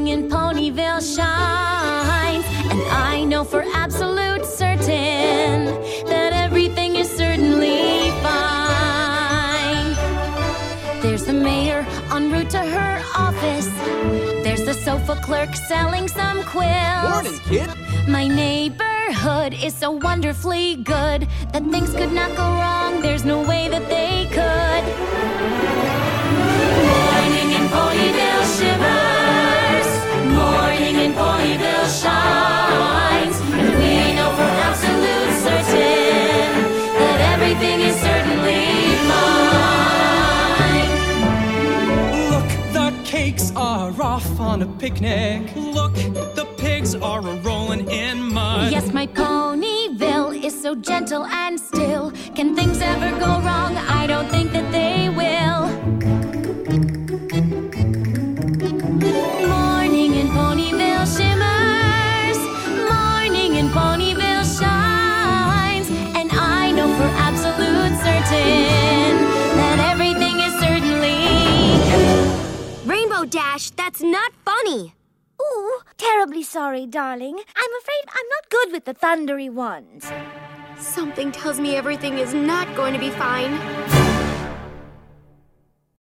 morning in Ponyville shines. And I know for absolute certain that everything is certainly fine. There's the mayor en route to her office. There's the sofa clerk selling some quills. Morning, kid. My neighborhood is so wonderfully good that things could not go wrong off on a picnic. Look, the pigs are a rolling in mud. Yes, my Ponyville is so gentle and still. Can things ever go Dash, that's not funny. Ooh, terribly sorry, darling. I'm afraid I'm not good with the thundery ones. Something tells me everything is not going to be fine.